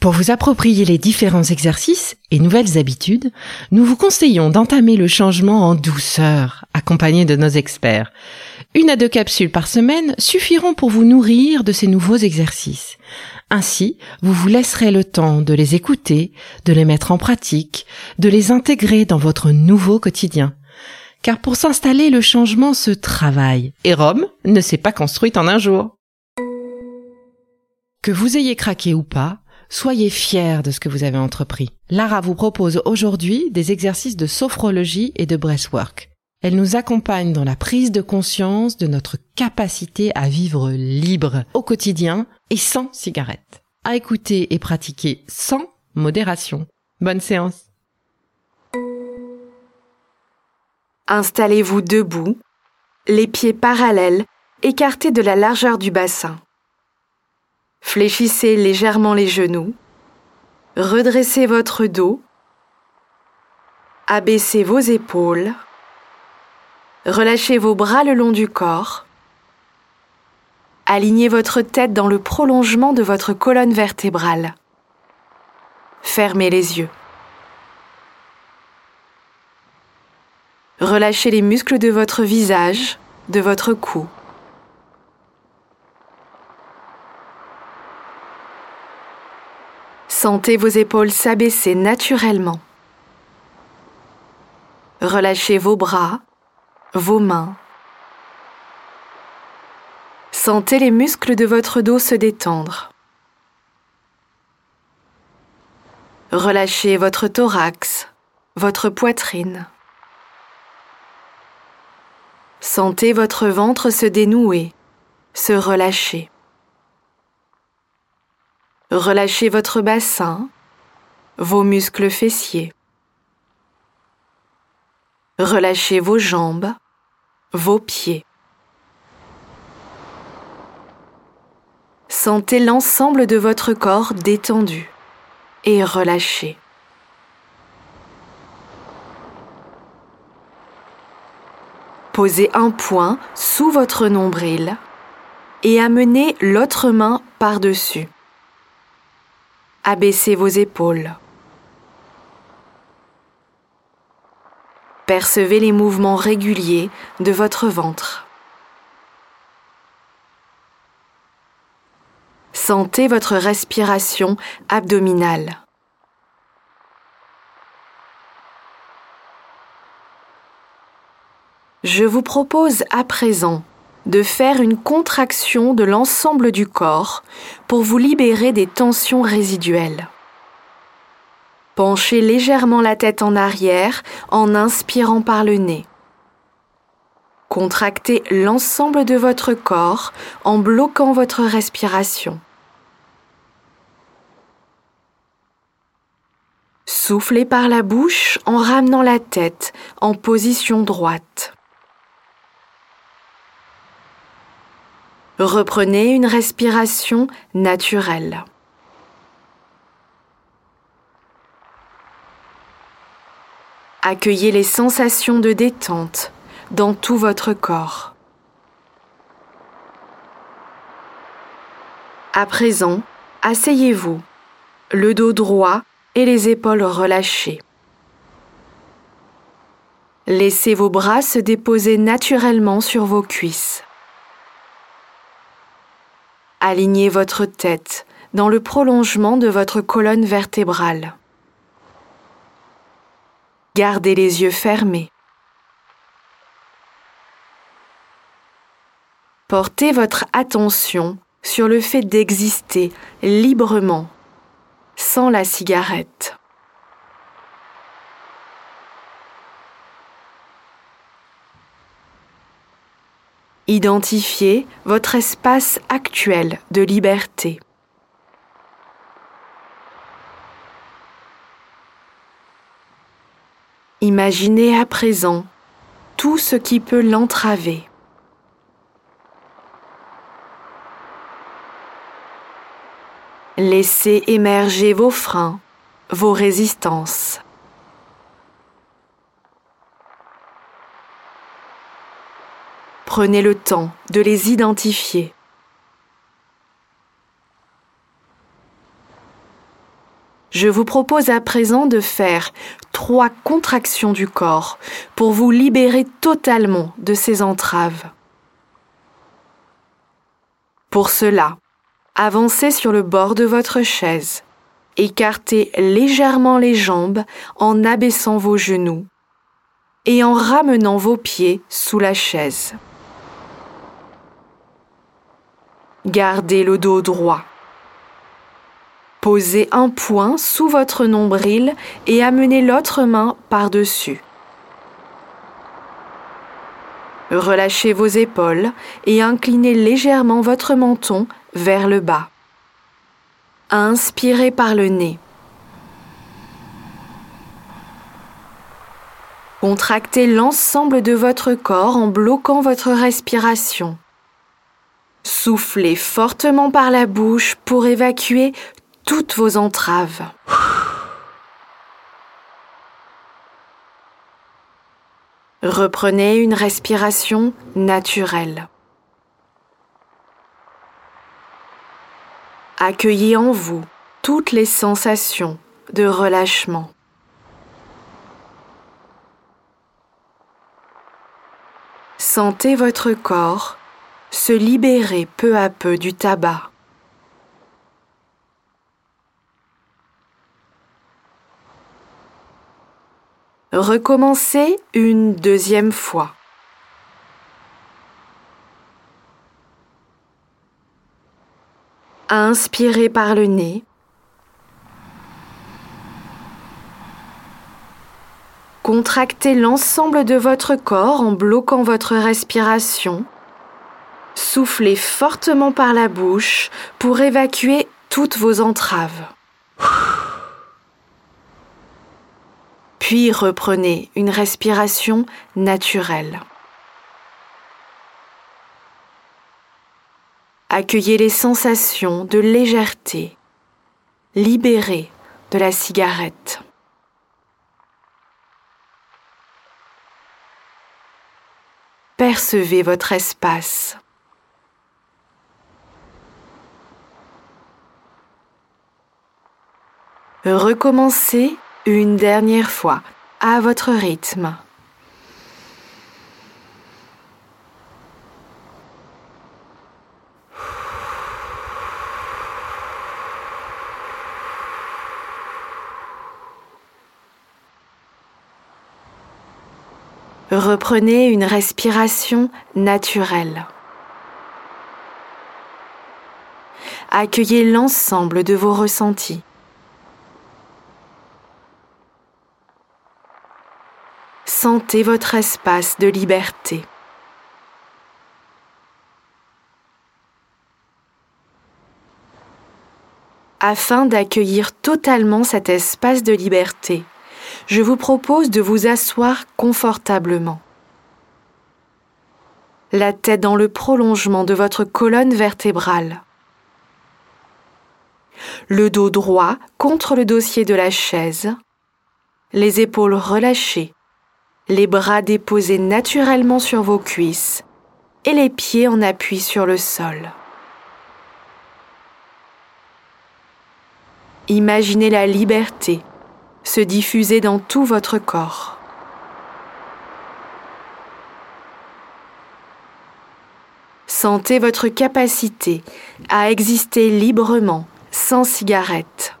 Pour vous approprier les différents exercices et nouvelles habitudes, nous vous conseillons d'entamer le changement en douceur, accompagné de nos experts. Une à deux capsules par semaine suffiront pour vous nourrir de ces nouveaux exercices. Ainsi, vous vous laisserez le temps de les écouter, de les mettre en pratique, de les intégrer dans votre nouveau quotidien. Car pour s'installer, le changement se travaille, et Rome ne s'est pas construite en un jour. Que vous ayez craqué ou pas, soyez fiers de ce que vous avez entrepris. Lara vous propose aujourd'hui des exercices de sophrologie et de breathwork. Elle nous accompagne dans la prise de conscience de notre capacité à vivre libre au quotidien et sans cigarette. À écouter et pratiquer sans modération. Bonne séance. Installez-vous debout, les pieds parallèles, écartés de la largeur du bassin. Fléchissez légèrement les genoux. Redressez votre dos. Abaissez vos épaules. Relâchez vos bras le long du corps. Alignez votre tête dans le prolongement de votre colonne vertébrale. Fermez les yeux. Relâchez les muscles de votre visage, de votre cou. Sentez vos épaules s'abaisser naturellement. Relâchez vos bras, vos mains. Sentez les muscles de votre dos se détendre. Relâchez votre thorax, votre poitrine. Sentez votre ventre se dénouer, se relâcher. Relâchez votre bassin, vos muscles fessiers. Relâchez vos jambes, vos pieds. Sentez l'ensemble de votre corps détendu et relâché. Posez un point sous votre nombril et amenez l'autre main par-dessus. Abaissez vos épaules. Percevez les mouvements réguliers de votre ventre. Sentez votre respiration abdominale. Je vous propose à présent de faire une contraction de l'ensemble du corps pour vous libérer des tensions résiduelles. Penchez légèrement la tête en arrière en inspirant par le nez. Contractez l'ensemble de votre corps en bloquant votre respiration. Soufflez par la bouche en ramenant la tête en position droite. Reprenez une respiration naturelle. Accueillez les sensations de détente dans tout votre corps. À présent, asseyez-vous, le dos droit et les épaules relâchées. Laissez vos bras se déposer naturellement sur vos cuisses. Alignez votre tête dans le prolongement de votre colonne vertébrale. Gardez les yeux fermés. Portez votre attention sur le fait d'exister librement, sans la cigarette. Identifiez votre espace actuel de liberté. Imaginez à présent tout ce qui peut l'entraver. Laissez émerger vos freins, vos résistances. Prenez le temps de les identifier. Je vous propose à présent de faire trois contractions du corps pour vous libérer totalement de ces entraves. Pour cela, avancez sur le bord de votre chaise, écartez légèrement les jambes en abaissant vos genoux et en ramenant vos pieds sous la chaise. Gardez le dos droit. Posez un poing sous votre nombril et amenez l'autre main par-dessus. Relâchez vos épaules et inclinez légèrement votre menton vers le bas. Inspirez par le nez. Contractez l'ensemble de votre corps en bloquant votre respiration. Soufflez fortement par la bouche pour évacuer toutes vos entraves. Reprenez une respiration naturelle. Accueillez en vous toutes les sensations de relâchement. Sentez votre corps se libérer peu à peu du tabac. Recommencez une deuxième fois. Inspirez par le nez. Contractez l'ensemble de votre corps en bloquant votre respiration. Soufflez fortement par la bouche pour évacuer toutes vos entraves. Puis reprenez une respiration naturelle. Accueillez les sensations de légèreté, libérées de la cigarette. Percevez votre espace. Recommencez une dernière fois à votre rythme. Reprenez une respiration naturelle. Accueillez l'ensemble de vos ressentis. Sentez votre espace de liberté. Afin d'accueillir totalement cet espace de liberté, je vous propose de vous asseoir confortablement. La tête dans le prolongement de votre colonne vertébrale. Le dos droit contre le dossier de la chaise. Les épaules relâchées. Les bras déposés naturellement sur vos cuisses et les pieds en appui sur le sol. Imaginez la liberté se diffuser dans tout votre corps. Sentez votre capacité à exister librement, sans cigarette.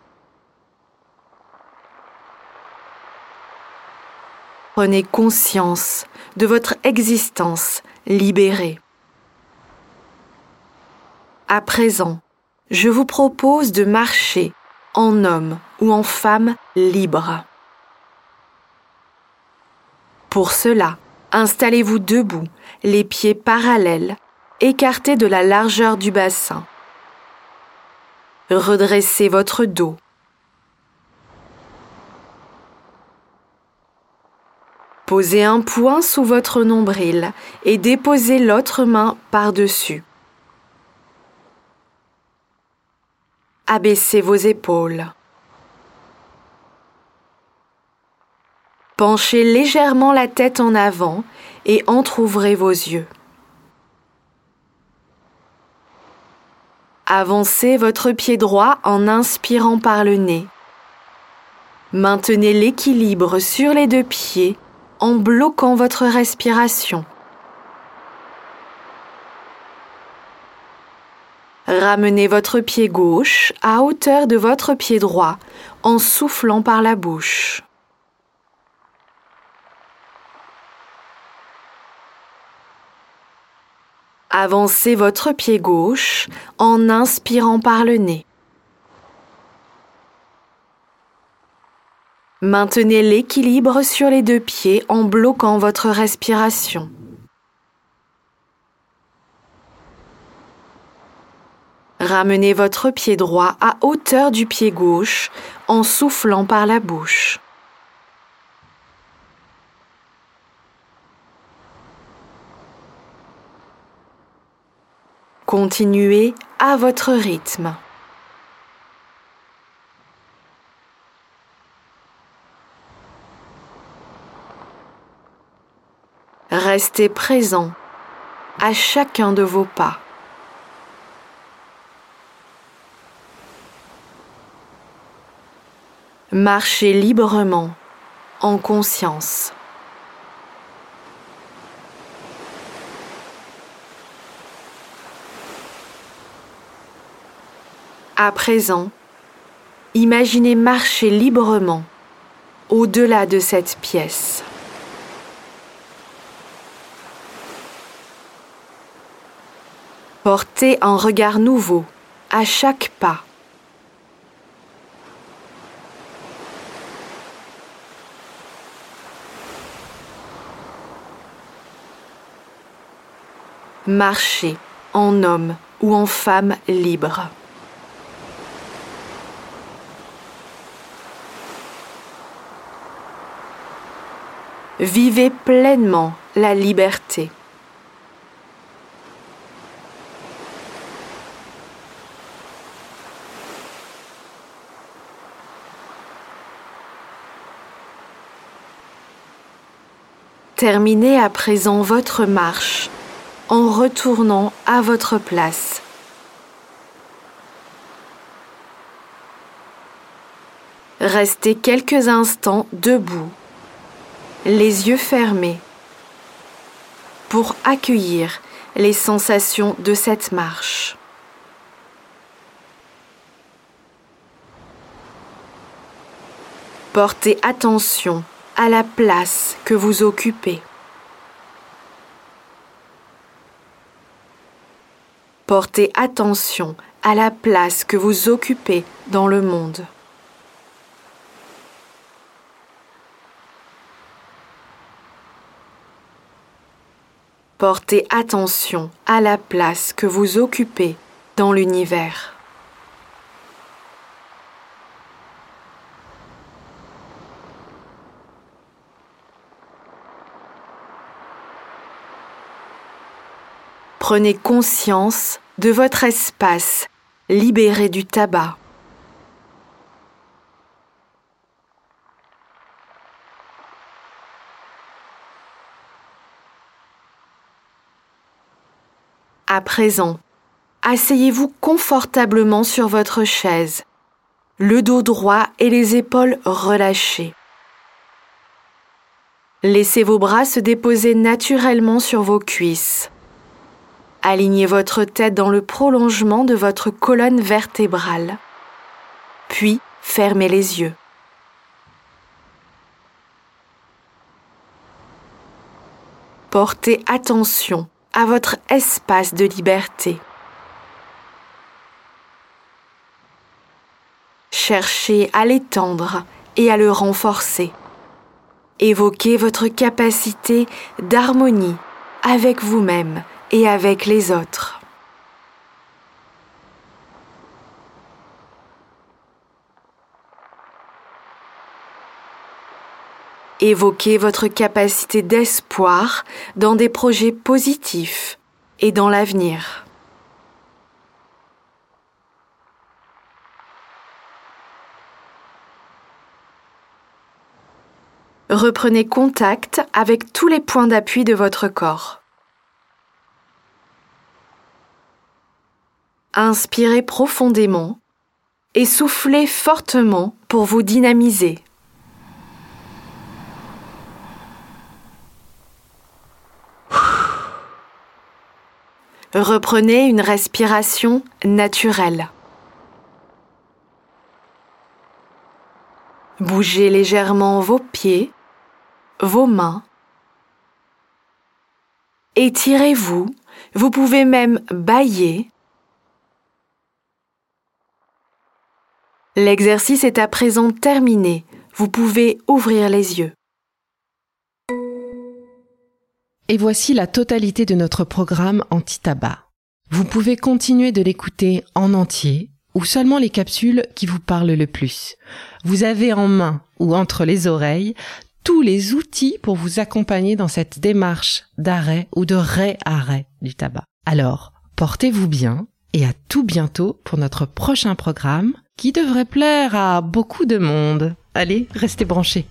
Prenez conscience de votre existence libérée. À présent, je vous propose de marcher en homme ou en femme libre. Pour cela, installez-vous debout, les pieds parallèles, écartés de la largeur du bassin. Redressez votre dos. Posez un poing sous votre nombril et déposez l'autre main par-dessus. Abaissez vos épaules. Penchez légèrement la tête en avant et entr'ouvrez vos yeux. Avancez votre pied droit en inspirant par le nez. Maintenez l'équilibre sur les deux pieds en bloquant votre respiration. Ramenez votre pied gauche à hauteur de votre pied droit en soufflant par la bouche. Avancez votre pied gauche en inspirant par le nez. Maintenez l'équilibre sur les deux pieds en bloquant votre respiration. Ramenez votre pied droit à hauteur du pied gauche en soufflant par la bouche. Continuez à votre rythme. Restez présent à chacun de vos pas. Marchez librement, en conscience. À présent, imaginez marcher librement au-delà de cette pièce. Portez un regard nouveau à chaque pas. Marchez en homme ou en femme libre. Vivez pleinement la liberté. Terminez à présent votre marche en retournant à votre place. Restez quelques instants debout, les yeux fermés, pour accueillir les sensations de cette marche. Portez attention à la place que vous occupez. Portez attention à la place que vous occupez dans le monde. Portez attention à la place que vous occupez dans l'univers. Prenez conscience de votre espace libéré du tabac. À présent, asseyez-vous confortablement sur votre chaise, le dos droit et les épaules relâchées. Laissez vos bras se déposer naturellement sur vos cuisses. Alignez votre tête dans le prolongement de votre colonne vertébrale. Puis fermez les yeux. Portez attention à votre espace de liberté. Cherchez à l'étendre et à le renforcer. Évoquez votre capacité d'harmonie avec vous-même et avec les autres. Évoquez votre capacité d'espoir dans des projets positifs et dans l'avenir. Reprenez contact avec tous les points d'appui de votre corps. Inspirez profondément et soufflez fortement pour vous dynamiser. Reprenez une respiration naturelle. Bougez légèrement vos pieds, vos mains. Étirez-vous. Vous pouvez même bailler. L'exercice est à présent terminé. Vous pouvez ouvrir les yeux. Et voici la totalité de notre programme anti-tabac. Vous pouvez continuer de l'écouter en entier ou seulement les capsules qui vous parlent le plus. Vous avez en main ou entre les oreilles tous les outils pour vous accompagner dans cette démarche d'arrêt ou de réarrêt du tabac. Alors, portez-vous bien et à tout bientôt pour notre prochain programme qui devrait plaire à beaucoup de monde. Allez, restez branchés.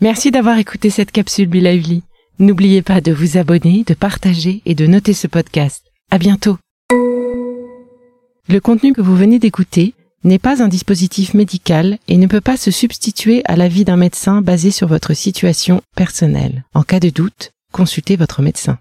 Merci d'avoir écouté cette capsule Bilauli. N'oubliez pas de vous abonner, de partager et de noter ce podcast. À bientôt. Le contenu que vous venez d'écouter n'est pas un dispositif médical et ne peut pas se substituer à l'avis d'un médecin basé sur votre situation personnelle. En cas de doute, consultez votre médecin.